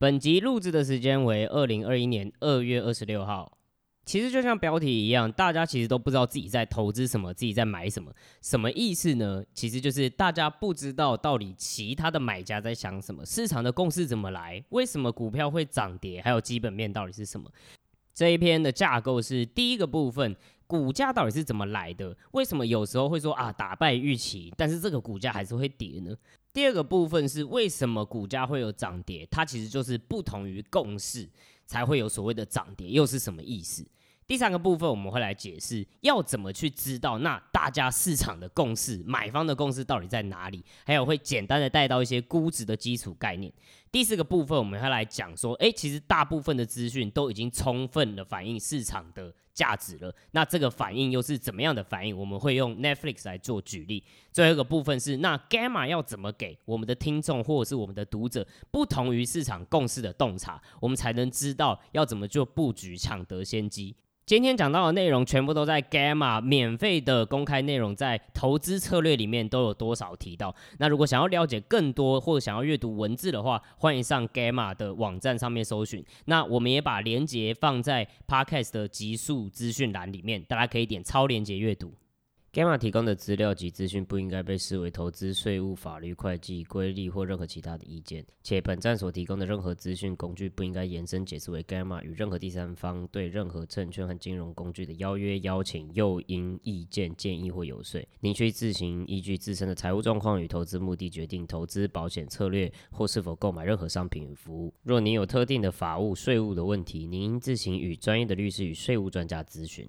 本集录制的时间为二零二一年二月二十六号。其实就像标题一样，大家其实都不知道自己在投资什么，自己在买什么，什么意思呢？其实就是大家不知道到底其他的买家在想什么，市场的共识怎么来，为什么股票会涨跌，还有基本面到底是什么。这一篇的架构是第一个部分，股价到底是怎么来的？为什么有时候会说啊打败预期，但是这个股价还是会跌呢？第二个部分是为什么股价会有涨跌？它其实就是不同于共识才会有所谓的涨跌，又是什么意思？第三个部分我们会来解释，要怎么去知道那大家市场的共识，买方的共识到底在哪里？还有会简单的带到一些估值的基础概念。第四个部分我们会来讲说，诶，其实大部分的资讯都已经充分的反映市场的价值了。那这个反应又是怎么样的反应？我们会用 Netflix 来做举例。最后一个部分是，那 Gamma 要怎么给我们的听众或者是我们的读者不同于市场共识的洞察，我们才能知道要怎么做布局，抢得先机。今天讲到的内容全部都在 Gamma 免费的公开内容，在投资策略里面都有多少提到。那如果想要了解更多或者想要阅读文字的话，欢迎上 Gamma 的网站上面搜寻。那我们也把链接放在 Podcast 的集数资讯栏里面，大家可以点超链接阅读。Gamma 提供的资料及资讯不应该被视为投资、税务、法律、会计、规例或任何其他的意见，且本站所提供的任何资讯工具不应该延伸解释为 Gamma 与任何第三方对任何证券和金融工具的邀约、邀请、诱因、意见、建议或游说。您需自行依据自身的财务状况与投资目的决定投资保险策略或是否购买任何商品与服务。若您有特定的法务、税务的问题，您应自行与专业的律师与税务专家咨询。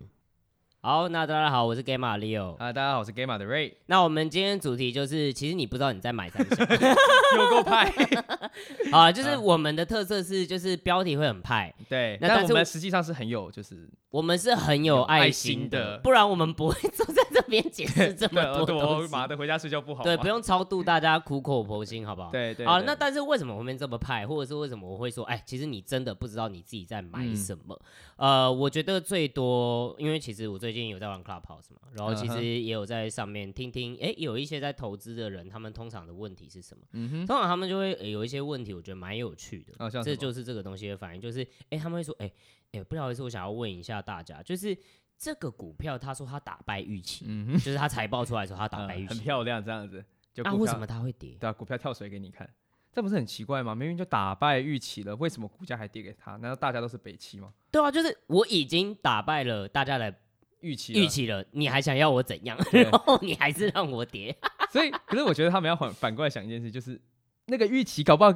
好，那大家好，我是 Gamma Leo。啊，大家好，我是 Gamma 的 Ray。那我们今天主题就是，其实你不知道你在买什么，有够派。啊，就是我们的特色是，就是标题会很派。对，那但我们实际上是很有，就是我们是很有爱心的，心的不然我们不会坐在这边解释这么 多东西。妈的，回家睡觉不好。对，不用超度大家苦口婆心，好不好？对对。好，那但是为什么我们这么派，或者是为什么我会说，哎，其实你真的不知道你自己在买什么？嗯、呃，我觉得最多，因为其实我最近有在玩 Clubhouse 嘛。然后其实也有在上面听听，哎，有一些在投资的人，他们通常的问题是什么？嗯哼，通常他们就会有一些问题，我觉得蛮有趣的。哦，这就是这个东西的反应，就是，哎，他们会说，哎，哎，不好意思，我想要问一下大家，就是这个股票，他说他打败预期，嗯哼，就是他财报出来的时候，他打败预期，很漂亮，这样子。那为什么他会跌？对啊，股票跳水给你看，这不是很奇怪吗？明明就打败预期了，为什么股价还跌给他？难道大家都是北七吗？对啊，就是我已经打败了大家的。预期预期了，你还想要我怎样？然后你还是让我跌。所以，可是我觉得他们要反反过来想一件事，就是那个预期搞不好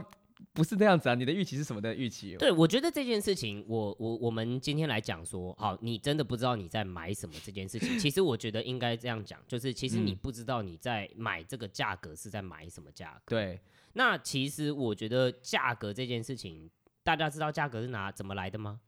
不是这样子啊。你的预期是什么的预期？对，我觉得这件事情，我我我们今天来讲说，好，你真的不知道你在买什么这件事情。其实我觉得应该这样讲，就是其实你不知道你在买这个价格是在买什么价格。对。那其实我觉得价格这件事情，大家知道价格是哪怎么来的吗？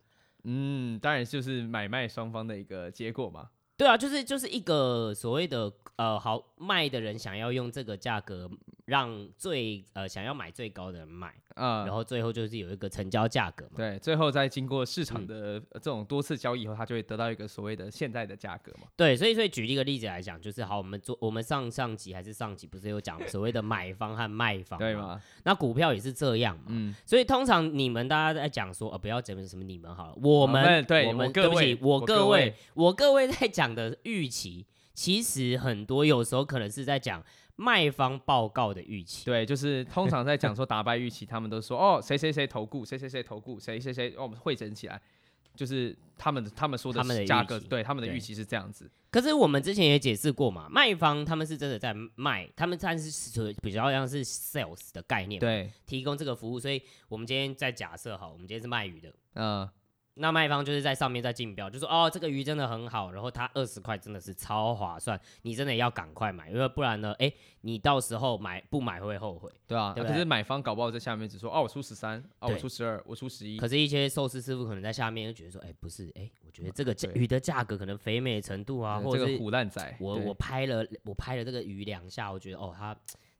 嗯，当然就是买卖双方的一个结果嘛。对啊，就是就是一个所谓的呃，好卖的人想要用这个价格让最呃想要买最高的人买。嗯，然后最后就是有一个成交价格嘛。对，最后再经过市场的这种多次交易以后，它就会得到一个所谓的现在的价格嘛。对，所以所以举一个例子来讲，就是好，我们做我们上上集还是上集不是有讲所谓的买方和卖方吗？对吗？那股票也是这样嘛。嗯。所以通常你们大家在讲说，呃，不要讲什么你们好了，我们对，我们对不起，我各位，我各位在讲的预期，其实很多有时候可能是在讲。卖方报告的预期，对，就是通常在讲说打败预期，他们都说哦，谁谁谁投顾，谁谁谁投顾，谁谁谁，哦，我们汇整起来，就是他们他们说的价格，对，他们的预期是这样子。可是我们之前也解释过嘛，卖方他们是真的在卖，他们算是比较像是 sales 的概念，对，提供这个服务。所以我们今天在假设哈，我们今天是卖鱼的，嗯。那卖方就是在上面在竞标，就说哦，这个鱼真的很好，然后它二十块真的是超划算，你真的要赶快买，因为不然呢，哎，你到时候买不买会后悔，对啊。可是买方搞不好在下面只说哦，我出十三，哦，我出十二，我出十一。可是，一些寿司师傅可能在下面就觉得说，哎，不是，哎，我觉得这个鱼的价格可能肥美程度啊，或者是虎烂仔，我我拍了我拍了这个鱼两下，我觉得哦，它。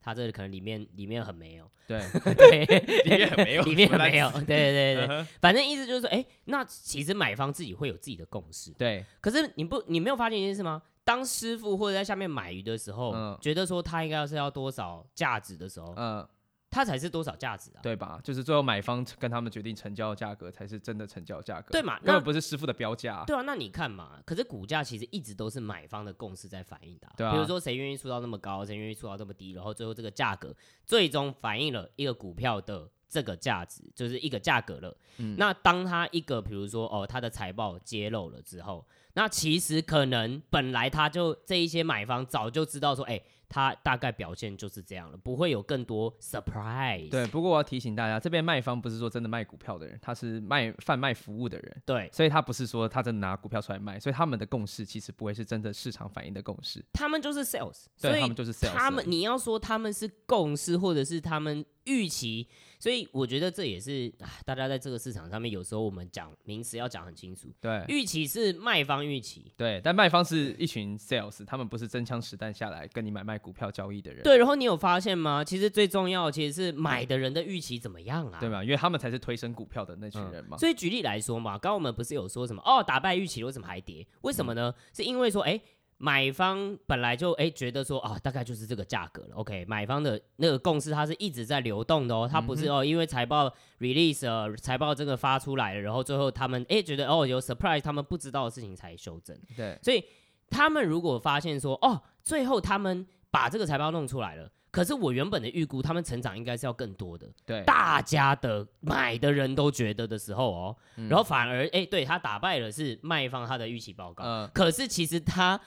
它这个可能里面里面很没有，对。对，里面很没有，里面很没有，对对对对，反正意思就是说，哎，那其实买方自己会有自己的共识，对。可是你不，你没有发现一件事吗？当师傅或者在下面买鱼的时候，觉得说他应该是要多少价值的时候，嗯，它才是多少价值啊？对吧？就是最后买方跟他们决定成交的价格才是真的成交价格，对嘛？根本不是师傅的标价。对啊，那你看嘛，可是股价其实一直都是买方的共识在反映的，对啊。比如说谁愿意出到那么高，谁愿意出到这么低，然后最后这个价格最终反映了一个股票的这个价值，就是一个价格了。嗯。那当他一个比如说哦，他的财报揭露了之后，那其实可能本来他就这一些买方早就知道说，哎。他大概表现就是这样了，不会有更多 surprise。对，不过我要提醒大家，这边卖方不是说真的卖股票的人，他是卖贩卖服务的人。对，所以他不是说他真的拿股票出来卖，所以他们的共识其实不会是真的市场反应的共识。他们就是 sales，对，他们就是 sales。他们你要说他们是共识，或者是他们预期。所以我觉得这也是大家在这个市场上面，有时候我们讲名词要讲很清楚。对，预期是卖方预期，对，但卖方是一群 sales，他们不是真枪实弹下来跟你买卖股票交易的人。对，然后你有发现吗？其实最重要其实是买的人的预期怎么样啊？对吧？因为他们才是推升股票的那群人嘛。嗯，所以举例来说嘛，刚刚我们不是有说什么哦，打败预期为什么还跌？为什么呢？嗯，是因为说哎。买方本来就哎觉得说啊，大概就是这个价格了。OK，买方的那个共识它是一直在流动的哦，它不是哦，因为财报 release 了，财报这个发出来了，然后最后他们哎觉得哦有 surprise，他们不知道的事情才修正。对，所以他们如果发现说哦，最后他们把这个财报弄出来了，可是我原本的预估他们成长应该是要更多的。对，大家的买的人都觉得的时候哦，然后反而哎对他打败了是卖方他的预期报告，嗯，可是其实他。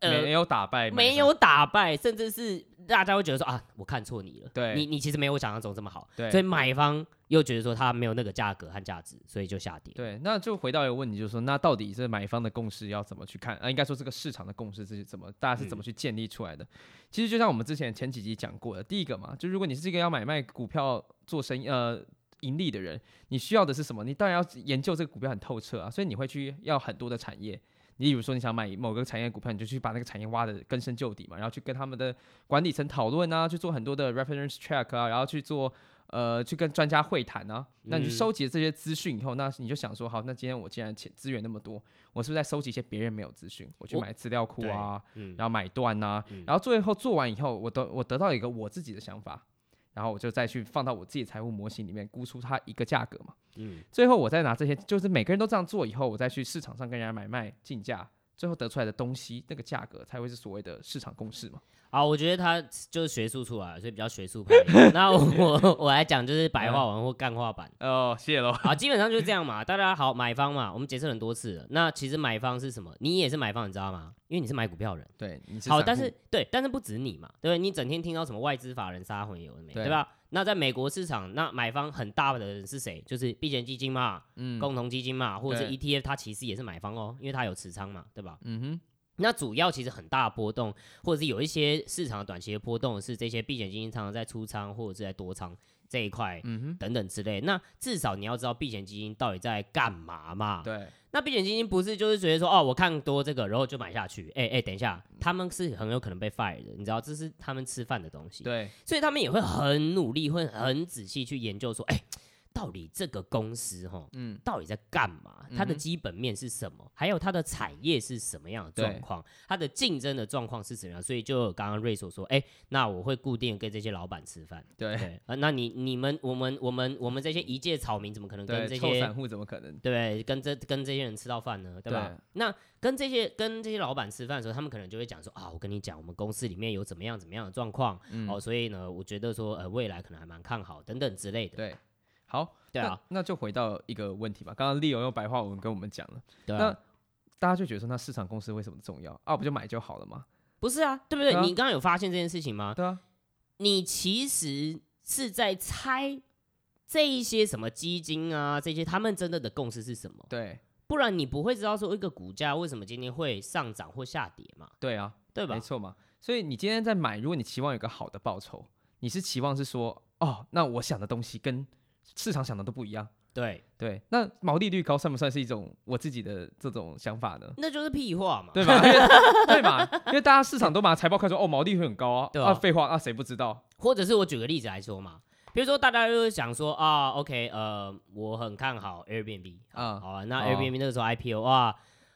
呃，没有打败，没有打败，甚至是大家会觉得说啊，我看错你了，对，你你其实没有我想象中这么好，对，所以买方又觉得说他没有那个价格和价值，所以就下跌。对，那就回到一个问题，就是说，那到底是买方的共识要怎么去看啊？应该说这个市场的共识是怎么，大家是怎么去建立出来的？嗯、其实就像我们之前前几集讲过的，第一个嘛，就如果你是一个要买卖股票做生意呃盈利的人，你需要的是什么？你当然要研究这个股票很透彻啊，所以你会去要很多的产业。你比如说你想买某个产业股票，你就去把那个产业挖的根深就底嘛，然后去跟他们的管理层讨论啊，去做很多的 reference check 啊，然后去做呃去跟专家会谈啊。那你去收集这些资讯以后，那你就想说，好，那今天我既然钱资源那么多，我是不是在收集一些别人没有资讯？我去买资料库啊，然后买断啊，然后最后做完以后，我得我得到一个我自己的想法。然后我就再去放到我自己财务模型里面估出它一个价格嘛，嗯，最后我再拿这些，就是每个人都这样做以后，我再去市场上跟人家买卖竞价，最后得出来的东西，那个价格才会是所谓的市场公式嘛。好，我觉得他就是学术出来，所以比较学术派。那我我来讲就是白话文或干话版。哦，谢喽。好，基本上就是这样嘛。大家好，买方嘛，我们解释很多次了。那其实买方是什么？你也是买方，你知道吗？因为你是买股票人。对，你是好，但是对，但是不止你嘛，对，你整天听到什么外资法人杀回有没？对吧？那在美国市场，那买方很大的人是谁？就是避险基金嘛，嗯，共同基金嘛，或者是 ETF，它其实也是买方哦，因为它有持仓嘛，对吧？嗯哼。那主要其实很大的波动，或者是有一些市场短期的波动，是这些避险基金常常在出仓或者是在多仓这一块，嗯哼，等等之类。那至少你要知道避险基金到底在干嘛嘛？对。那避险基金不是就是觉得说哦，我看多这个，然后就买下去。哎、欸、哎、欸，等一下，他们是很有可能被 fire 的，你知道，这是他们吃饭的东西。对。所以他们也会很努力，会很仔细去研究说，哎、欸。到底这个公司哈，嗯，到底在干嘛？它的基本面是什么？嗯、还有它的产业是什么样的状况？它的竞争的状况是怎么样？所以就刚刚瑞所说，哎、欸，那我会固定跟这些老板吃饭。对，对啊，那你、你们、我们、我们、我们这些一介草民，怎么可能跟这些散户怎么可能？对，跟这跟这些人吃到饭呢？对吧？对那跟这些跟这些老板吃饭的时候，他们可能就会讲说啊，我跟你讲，我们公司里面有怎么样怎么样的状况、嗯、哦，所以呢，我觉得说呃，未来可能还蛮看好等等之类的。对。好，对啊，那，那就回到一个问题吧。刚刚 Leo 用白话文跟我们讲了，对啊，那大家就觉得说，那市场公司为什么重要啊？不就买就好了吗？不是啊，对不对？对啊，你刚刚有发现这件事情吗？对啊，你其实是在猜这一些什么基金啊，这些他们真的的共识是什么？对，不然你不会知道说一个股价为什么今天会上涨或下跌嘛？对啊，对吧？没错嘛。所以你今天在买，如果你期望有个好的报酬，你是期望是说，哦，那我想的东西跟市场想的都不一样，对对，那毛利率高算不算是一种我自己的这种想法呢？那就是屁话嘛，对吧？对嘛？因为大家市场都把财报看说哦，毛利率很高啊，对啊，废话，那谁不知道？或者是我举个例子来说嘛，比如说大家就是想说啊，OK，呃，我很看好 Airbnb 啊，好啊，那 Airbnb 那个时候 IPO 啊。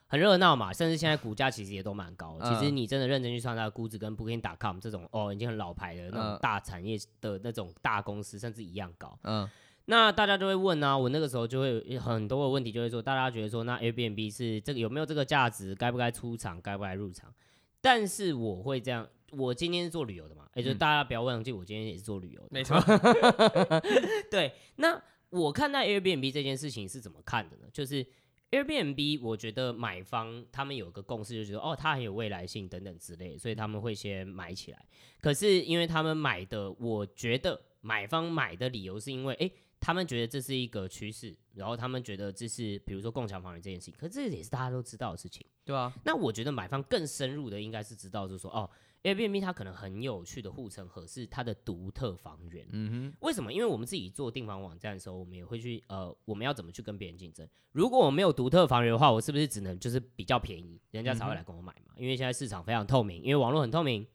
很热闹嘛，甚至现在股价其实也都蛮高。嗯、其实你真的认真去算它的估值，跟 Booking.com 这种哦已经很老牌的那种大产业的那种大公司，甚至一样高。嗯，那大家就会问啊，我那个时候就会有很多的问题，就会说大家觉得说，那 Airbnb 是这个有没有这个价值？该不该出场？该不该入场？但是我会这样，我今天是做旅游的嘛，也、欸、就是大家不要忘记，我今天也是做旅游的。没错。对，那我看待 Airbnb 这件事情是怎么看的呢？就是 Airbnb，我觉得买方他们有个共识，就觉得哦，它很有未来性等等之类，所以他们会先买起来。可是因为他们买的，我觉得买方买的理由是因为，哎、欸。他们觉得这是一个趋势，然后他们觉得这是比如说共享房源这件事情，可是这也是大家都知道的事情，对啊。那我觉得买方更深入的应该是知道，就是说哦，Airbnb 它可能很有趣的护城河是它的独特房源。嗯哼。为什么？因为我们自己做订房网站的时候，我们也会去呃，我们要怎么去跟别人竞争？如果我没有独特房源的话，我是不是只能就是比较便宜，人家才会来跟我买嘛？因为现在市场非常透明，因为网络很透明。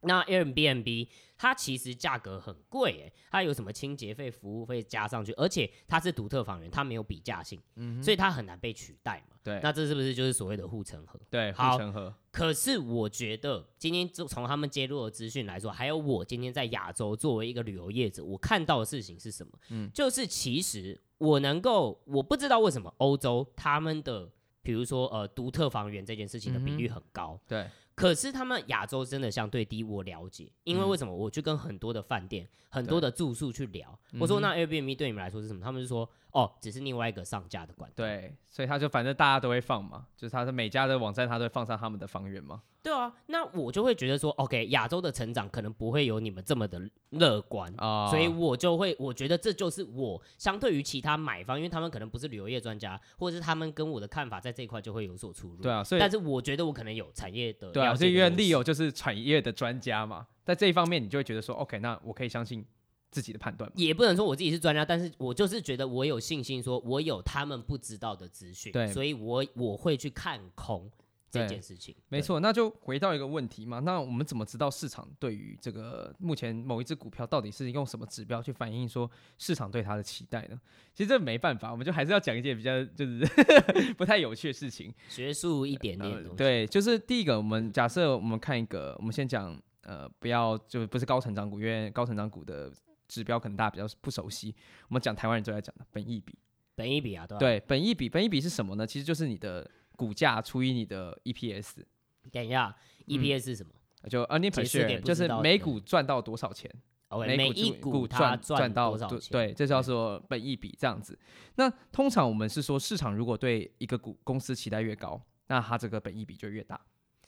那 Airbnb 它其实价格很贵诶，它有什么清洁费、服务费加上去，而且它是独特房源，它没有比价性，嗯，所以它很难被取代嘛。对，那这是不是就是所谓的护城河？对，护城河。可是我觉得今天就从他们揭露的资讯来说，还有我今天在亚洲作为一个旅游业者，我看到的事情是什么？嗯，就是其实我能够，我不知道为什么欧洲他们的，比如说呃独特房源这件事情的比率很高，嗯、对。可是他们亚洲真的相对低，我了解，因为为什么？我去跟很多的饭店、很多的住宿去聊，我说那 Airbnb 对你们来说是什么？他们就说哦，只是另外一个上架的管道。对，所以他就反正大家都会放嘛，就是他的每家的网站他都会放上他们的房源嘛。对啊，那我就会觉得说，OK，亚洲的成长可能不会有你们这么的乐观啊，oh. 所以我就会，我觉得这就是我相对于其他买方，因为他们可能不是旅游业专家，或者是他们跟我的看法在这一块就会有所出入。对啊，所以但是我觉得我可能有产业的对啊，所以因为 Leo 就是产业的专家嘛，在这一方面你就会觉得说，OK，那我可以相信自己的判断。也不能说我自己是专家，但是我就是觉得我有信心，说我有他们不知道的资讯，对，所以我我会去看空。这件事情没错，那就回到一个问题嘛。那我们怎么知道市场对于这个目前某一只股票到底是用什么指标去反映说市场对它的期待呢？其实这没办法，我们就还是要讲一件比较就是 不太有趣的事情，学术一点点、呃。对，就是第一个，我们假设我们看一个，我们先讲呃，不要就不是高成长股，因为高成长股的指标可能大家比较不熟悉。我们讲台湾人最爱讲的本益比，本益比啊，对，对，本益比，本益比是什么呢？其实就是你的。股价除以你的 EPS，等一下，EPS 是什么？嗯、就 earning per share，就是每股赚到多少钱？Okay, 每一股赚赚到多少钱？对，这叫做本益比这样子。那通常我们是说，市场如果对一个股公司期待越高，那它这个本益比就越大。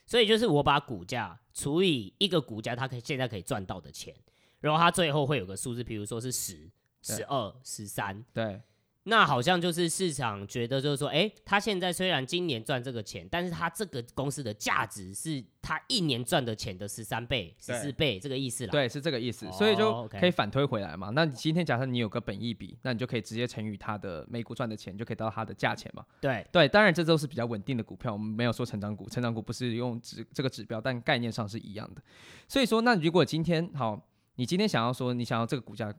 所以就是我把股价除以一个股价，它可以现在可以赚到的钱，然后它最后会有个数字，比如说是十、十二、十三，对。那好像就是市场觉得，就是说，哎、欸，他现在虽然今年赚这个钱，但是他这个公司的价值是他一年赚的钱的十三倍、十四倍，这个意思啦。对，是这个意思，哦、所以就可以反推回来嘛。那你今天假设你有个本益比，那你就可以直接乘以它的每股赚的钱，就可以得到它的价钱嘛。对对，当然这都是比较稳定的股票，我们没有说成长股，成长股不是用指这个指标，但概念上是一样的。所以说，那如果今天好，你今天想要说你想要这个股价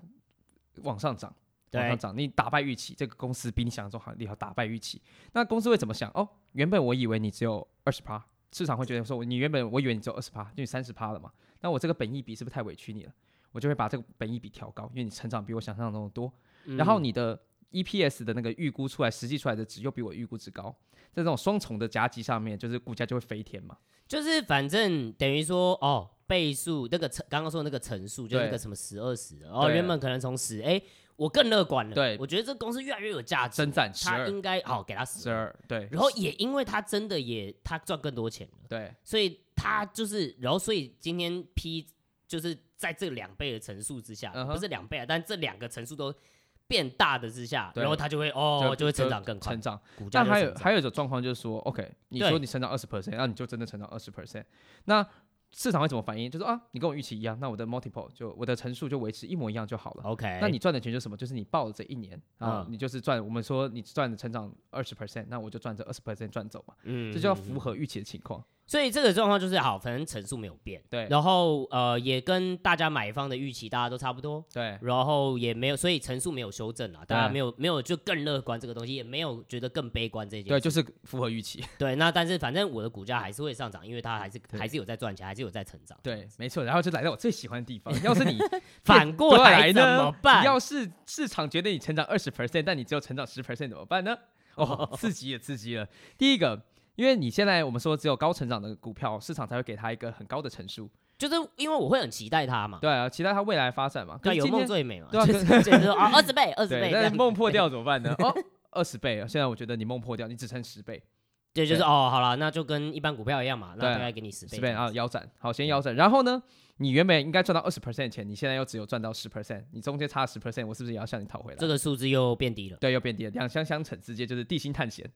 往上涨。往上涨，你打败预期，这个公司比你想象中好你要，打败预期，那公司会怎么想？哦，原本我以为你只有二十趴，市场会觉得说，你原本我以为你只有二十趴，因为三十趴了嘛？那我这个本益比是不是太委屈你了？我就会把这个本益比调高，因为你成长比我想象中的多，嗯、然后你的 EPS 的那个预估出来，实际出来的值又比我预估值高，在这种双重的夹击上面，就是股价就会飞天嘛。就是反正等于说，哦，倍数那个乘刚刚说的那个乘数，就是那个什么十二十，然后原本可能从十哎。我更乐观了，对，我觉得这个公司越来越有价值，增长十二，他应该好给他十二，对，然后也因为他真的也他赚更多钱了，对，所以他就是，然后所以今天 P 就是在这两倍的乘数之下，不是两倍啊，但这两个乘数都变大的之下，然后它就会哦，就会成长更快，成长，但还有还有一种状况就是说，OK，你说你成长二十 percent，那你就真的成长二十 percent，那。市场会怎么反应？就是啊，你跟我预期一样，那我的 multiple 就我的乘数就维持一模一样就好了。OK，那你赚的钱就是什么？就是你报了这一年啊，你就是赚。我们说你赚的成长二十 percent，那我就赚这二十 percent 赚走嘛。嗯，这就要符合预期的情况。所以这个状况就是好，反正层数没有变，对，然后呃也跟大家买方的预期大家都差不多，对，然后也没有，所以层数没有修正啊，大家没有没有就更乐观这个东西，也没有觉得更悲观这件事，对，就是符合预期，对，那但是反正我的股价还是会上涨，因为它还是还是有在赚钱，还是有在成长，对，没错，然后就来到我最喜欢的地方，要是你反过来怎么办？要是市场觉得你成长二十 percent，但你只有成长十 percent 怎么办呢？哦，刺激也，刺激了，第一个。因为你现在我们说只有高成长的股票，市场才会给它一个很高的成数，就是因为我会很期待它嘛。对啊，期待它未来发展嘛。对，有梦最美嘛。对啊，就是说啊，二十倍，二十倍。那梦破掉 怎么办呢？哦，二十倍啊！现在我觉得你梦破掉，你只剩十倍。对，就是哦，好了，那就跟一般股票一样嘛，那大概给你十倍。十倍啊，腰斩，好，先腰斩。然后呢，你原本应该赚到二十 percent 的钱，你现在又只有赚到十 percent，你中间差十 percent，我是不是也要向你讨回来？这个数字又变低了。对，又变低了，两相相乘，直接就是地心探险。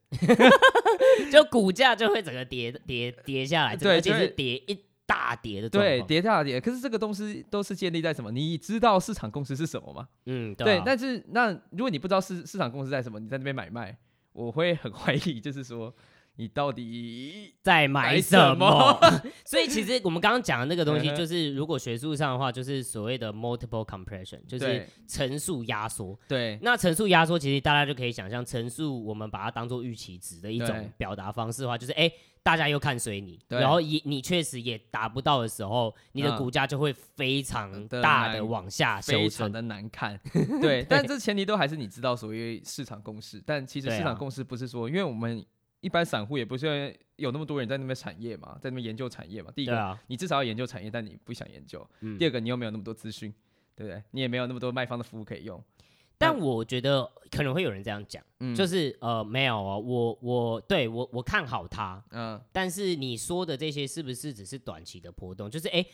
就股价就会整个跌跌跌下来，对，就是跌一大跌的，对，跌大跌。可是这个东西都是建立在什么？你知道市场共识是什么吗？嗯，对，对。但是那如果你不知道市市场共识在什么，你在那边买卖，我会很 怀疑，就是说。你到底在买什么？所以其实我们刚刚讲的那个东西，就是如果学术上的话，就是所谓的 multiple compression，就是乘数压缩。对，那乘数压缩，其实大家就可以想象，乘数我们把它当做预期值的一种表达方式的话，就是哎、欸，大家又看随你，然后也你确实也达不到的时候，你的股价就会非常大的往下非常的难看。对，但这前提都还是你知道所谓市场共识，但其实市场共识不是说，因为我们。一般散户也不是有那么多人在那边产业嘛，在那边研究产业嘛。第一个，啊、你至少要研究产业，但你不想研究。嗯、第二个，你又没有那么多资讯，对不对？你也没有那么多卖方的服务可以用。但我觉得可能会有人这样讲，嗯、就是呃，没有啊，我我对我我看好它，嗯，但是你说的这些是不是只是短期的波动？就是哎。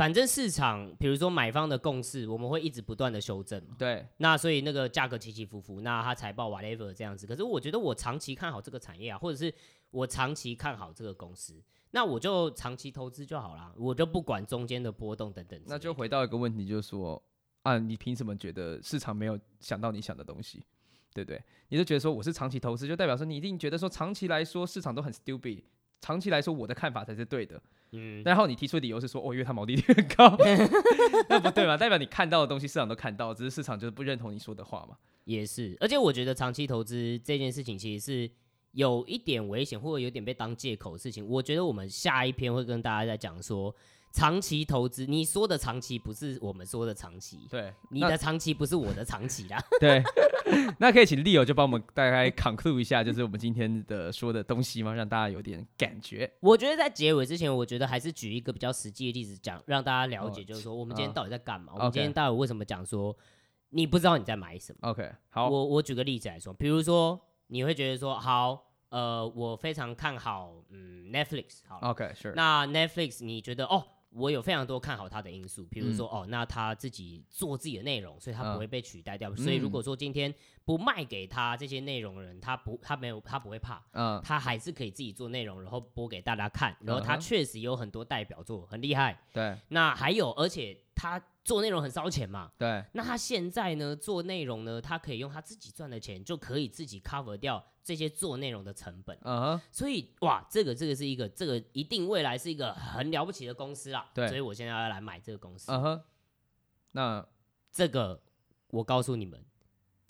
反正市场，比如说买方的共识，我们会一直不断的修正嘛。对。那所以那个价格起起伏伏，那它财报 whatever 这样子。可是我觉得我长期看好这个产业啊，或者是我长期看好这个公司，那我就长期投资就好了，我就不管中间的波动等等。那就回到一个问题，就是说啊，你凭什么觉得市场没有想到你想的东西，对不对？你就觉得说我是长期投资，就代表说你一定觉得说长期来说市场都很 stupid，长期来说我的看法才是对的。嗯，然后你提出的理由是说，哦，因为它毛利率很高 那不对嘛？代表你看到的东西市场都看到，只是市场就是不认同你说的话嘛。也是，而且我觉得长期投资这件事情其实是有一点危险，或者有点被当借口的事情。我觉得我们下一篇会跟大家在讲说。长期投资，你说的长期不是我们说的长期，对，你的长期不是我的长期啦。对，那可以请 Leo 就帮我们大概 conclude 一下，就是我们今天的说的东西吗？让大家有点感觉。我觉得在结尾之前，我觉得还是举一个比较实际的例子讲，让大家了解，就是说我们今天到底在干嘛？Oh, 我们今天到底为什么讲说你不知道你在买什么？OK，好，我我举个例子来说，比如说你会觉得说，好，呃，我非常看好，嗯，Netflix，好，OK，Sure，那 Netflix 你觉得哦？我有非常多看好它的因素，比如说、嗯、哦，那他自己做自己的内容，所以他不会被取代掉。嗯、所以如果说今天不卖给他这些内容的人，他不，他没有，他不会怕，嗯，他还是可以自己做内容，然后播给大家看。然后他确实有很多代表作，很厉害。对，那还有，而且他。做内容很烧钱嘛？对。那他现在呢？做内容呢？他可以用他自己赚的钱，就可以自己 cover 掉这些做内容的成本。嗯哼。所以哇，这个这个是一个，这个一定未来是一个很了不起的公司啦。对。所以我现在要来买这个公司。嗯哼。那这个我告诉你们。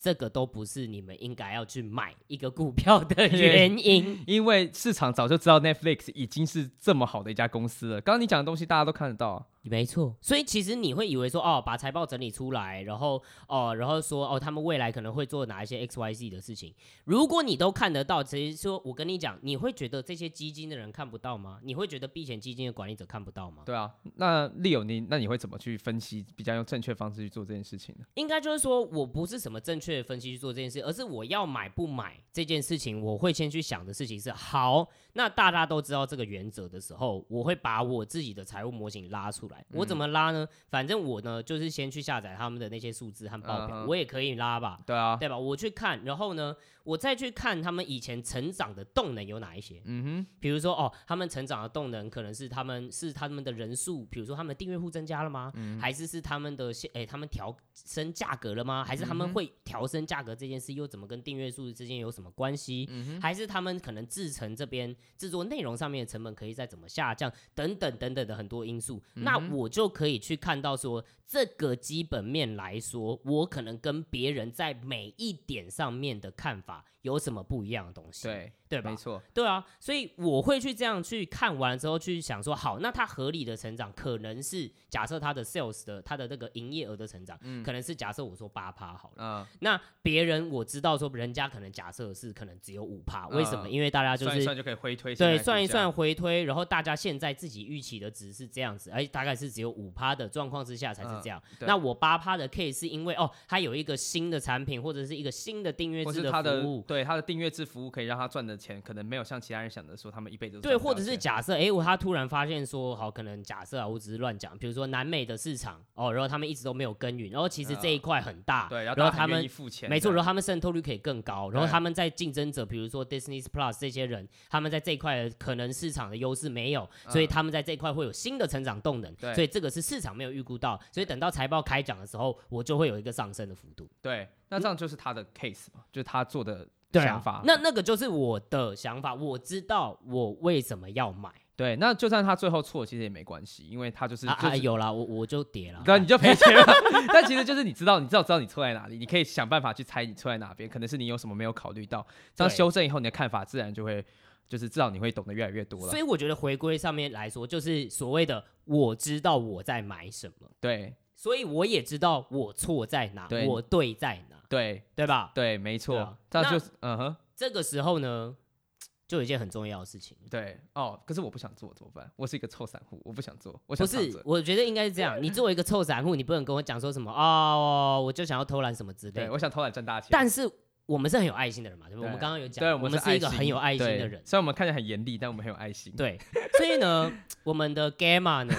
这个都不是你们应该要去买一个股票的 原因，因为市场早就知道 Netflix 已经是这么好的一家公司了。刚刚你讲的东西大家都看得到啊。没错，所以其实你会以为说，哦，把财报整理出来，然后哦，然后说，哦，他们未来可能会做哪一些 X Y Z 的事情。如果你都看得到，其实说，我跟你讲，你会觉得这些基金的人看不到吗？你会觉得避险基金的管理者看不到吗？对啊，那利友你那你会怎么去分析，比较用正确方式去做这件事情呢？应该就是说我不是什么正确的分析去做这件事，而是我要买不买这件事情，我会先去想的事情是，好，那大家都知道这个原则的时候，我会把我自己的财务模型拉出我怎么拉呢？反正我呢，就是先去下载他们的那些数字和报表，嗯、我也可以拉吧？对啊，对吧？我去看，然后呢，我再去看他们以前成长的动能有哪一些。嗯哼，比如说哦，他们成长的动能可能是他们是他们的人数，比如说他们的订阅户增加了吗？嗯、还是是他们的现哎，他们调升价格了吗？还是他们会调升价格这件事又怎么跟订阅数之间有什么关系？嗯哼，还是他们可能制成这边制作内容上面的成本可以再怎么下降？等等等等的很多因素，嗯、那我就可以去看到说，这个基本面来说，我可能跟别人在每一点上面的看法有什么不一样的东西？对。对吧？没错，对啊，所以我会去这样去看完之后去想说，好，那它合理的成长可能是假设它的 sales 的它的那个营业额的成长，嗯，可能是假设我说八趴好了，嗯，那别人我知道说人家可能假设是可能只有五趴，为什么？因为大家就是算一算就可以回推，对，算一算回推，然后大家现在自己预期的值是这样子，而大概是只有五趴的状况之下才是这样。那我八趴的 case 是因为哦，它有一个新的产品或者是一个新的订阅制的服务，对，他的订阅制服务可以让他赚的钱可能没有像其他人想的说他们一辈子对，或者是假设，哎、欸，我他突然发现说，好，可能假设啊，我只是乱讲，比如说南美的市场哦，然后他们一直都没有耕耘，然后其实这一块很大，对，然后他们没错，然后他们渗透率可以更高，然后他们在竞争者，比如说 Disney Plus 这些人，他们在这一块可能市场的优势没有，所以他们在这一块会有新的成长动能，对。所以这个是市场没有预估到，所以等到财报开奖的时候，我就会有一个上升的幅度。对，那这样就是他的 case 嘛，嗯、就是他做的。想法，那那个就是我的想法，我知道我为什么要买。对，那就算他最后错，其实也没关系，因为他就是、就是、啊，啊有啦，我我就跌了，哥你就赔钱了。但其实就是你知道，你知道知道你错在哪里，你可以想办法去猜你错在哪边，可能是你有什么没有考虑到，这样修正以后，你的看法自然就会就是至少你会懂得越来越多了。所以我觉得回归上面来说，就是所谓的我知道我在买什么，对，所以我也知道我错在哪，我对在哪，对对吧？对，没错，这样就是嗯哼。这个时候呢，就有一件很重要的事情。对哦，可是我不想做怎么办？我是一个臭散户，我不想做。我想不是，我觉得应该是这样。你作为一个臭散户，你不能跟我讲说什么哦，我就想要偷懒什么之类的。对，我想偷懒赚大钱。但是我们是很有爱心的人嘛，对不对？我们刚刚有讲，对，我们是一个很有爱心的人。虽然我们看起来很严厉，但我们很有爱心。对，所以呢，我们的 Gamma 呢？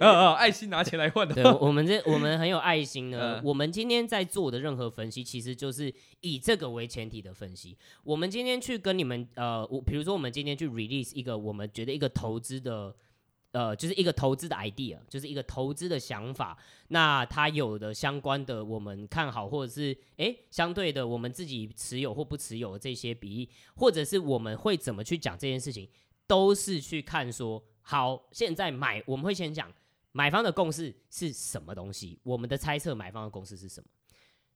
呃 呃，爱心拿钱来换的。对，我们这我们很有爱心呢。我们今天在做的任何分析，其实就是以这个为前提的分析。我们今天去跟你们呃，我比如说我们今天去 release 一个我们觉得一个投资的呃，就是一个投资的 idea，就是一个投资的想法。那它有的相关的我们看好，或者是哎、欸、相对的我们自己持有或不持有的这些比例，或者是我们会怎么去讲这件事情，都是去看说。好，现在买我们会先讲买方的共识是什么东西，我们的猜测买方的共识是什么。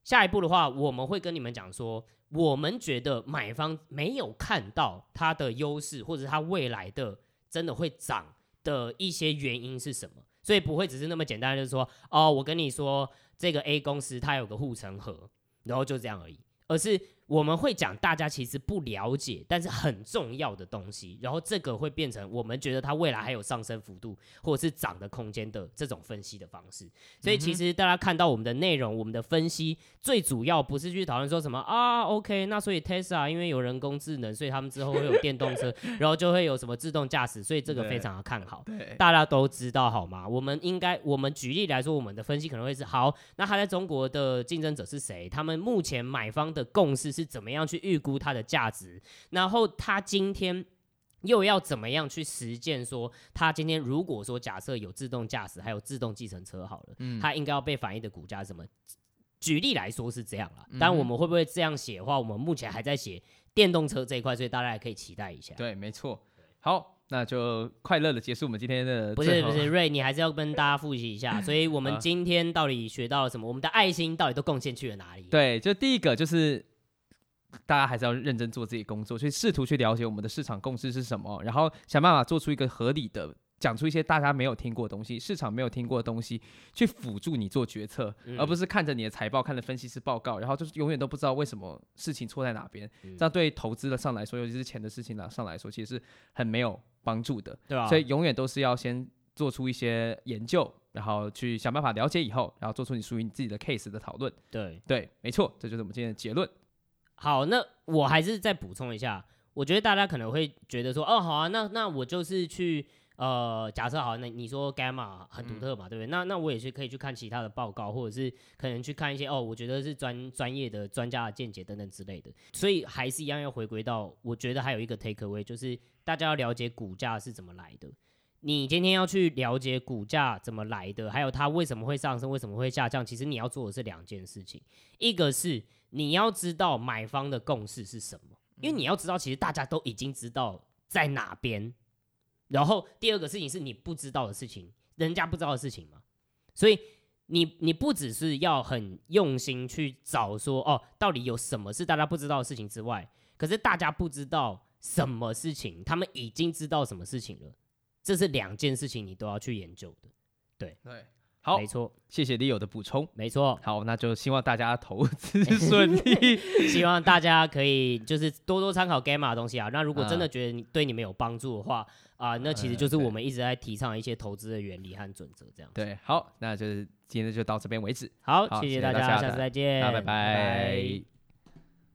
下一步的话，我们会跟你们讲说，我们觉得买方没有看到它的优势，或者它未来的真的会涨的一些原因是什么。所以不会只是那么简单，就是说，哦，我跟你说这个 A 公司它有个护城河，然后就这样而已，而是。我们会讲大家其实不了解，但是很重要的东西，然后这个会变成我们觉得它未来还有上升幅度或者是涨的空间的这种分析的方式。所以其实大家看到我们的内容，我们的分析最主要不是去讨论说什么啊，OK，那所以 Tesla 因为有人工智能，所以他们之后会有电动车，然后就会有什么自动驾驶，所以这个非常的看好。大家都知道好吗？我们应该，我们举例来说，我们的分析可能会是好，那他在中国的竞争者是谁？他们目前买方的共识是。是怎么样去预估它的价值？然后他今天又要怎么样去实践？说他今天如果说假设有自动驾驶，还有自动计程车好了，嗯，他应该要被反映的股价是什么？举例来说是这样啦。但我们会不会这样写的话，我们目前还在写电动车这一块，所以大家也可以期待一下。对，没错。好，那就快乐的结束我们今天的。不是不是，瑞，你还是要跟大家复习一下。所以我们今天到底学到了什么？我们的爱心到底都贡献去了哪里？对，就第一个就是。大家还是要认真做自己工作，去试图去了解我们的市场共识是什么，然后想办法做出一个合理的，讲出一些大家没有听过的东西，市场没有听过的东西，去辅助你做决策，嗯、而不是看着你的财报，看着分析师报告，然后就是永远都不知道为什么事情错在哪边。嗯、这样对投资的上来说，尤其是钱的事情呢上来说，其实是很没有帮助的。对啊，所以永远都是要先做出一些研究，然后去想办法了解以后，然后做出你属于你自己的 case 的讨论。对对，没错，这就是我们今天的结论。好，那我还是再补充一下，我觉得大家可能会觉得说，哦，好啊，那那我就是去呃，假设好，那你说 Gamma 很独特嘛，嗯、对不对？那那我也是可以去看其他的报告，或者是可能去看一些哦，我觉得是专专业的专家的见解等等之类的。所以还是一样要回归到，我觉得还有一个 take away 就是大家要了解股价是怎么来的。你今天要去了解股价怎么来的，还有它为什么会上升，为什么会下降，其实你要做的是两件事情，一个是你要知道买方的共识是什么，因为你要知道，其实大家都已经知道在哪边。然后第二个事情是你不知道的事情，人家不知道的事情嘛，所以你你不只是要很用心去找说哦，到底有什么是大家不知道的事情之外，可是大家不知道什么事情，他们已经知道什么事情了。这是两件事情，你都要去研究的，对对，好，没错，谢谢 Leo 的补充，没错，好，那就希望大家投资顺利，希望大家可以就是多多参考 Gamma 的东西啊。那如果真的觉得你对你们有帮助的话啊、呃，那其实就是我们一直在提倡一些投资的原理和准则，这样。对，好，那就是今天就到这边为止，好，谢谢大家，谢谢大家，下次再见，拜拜。拜拜。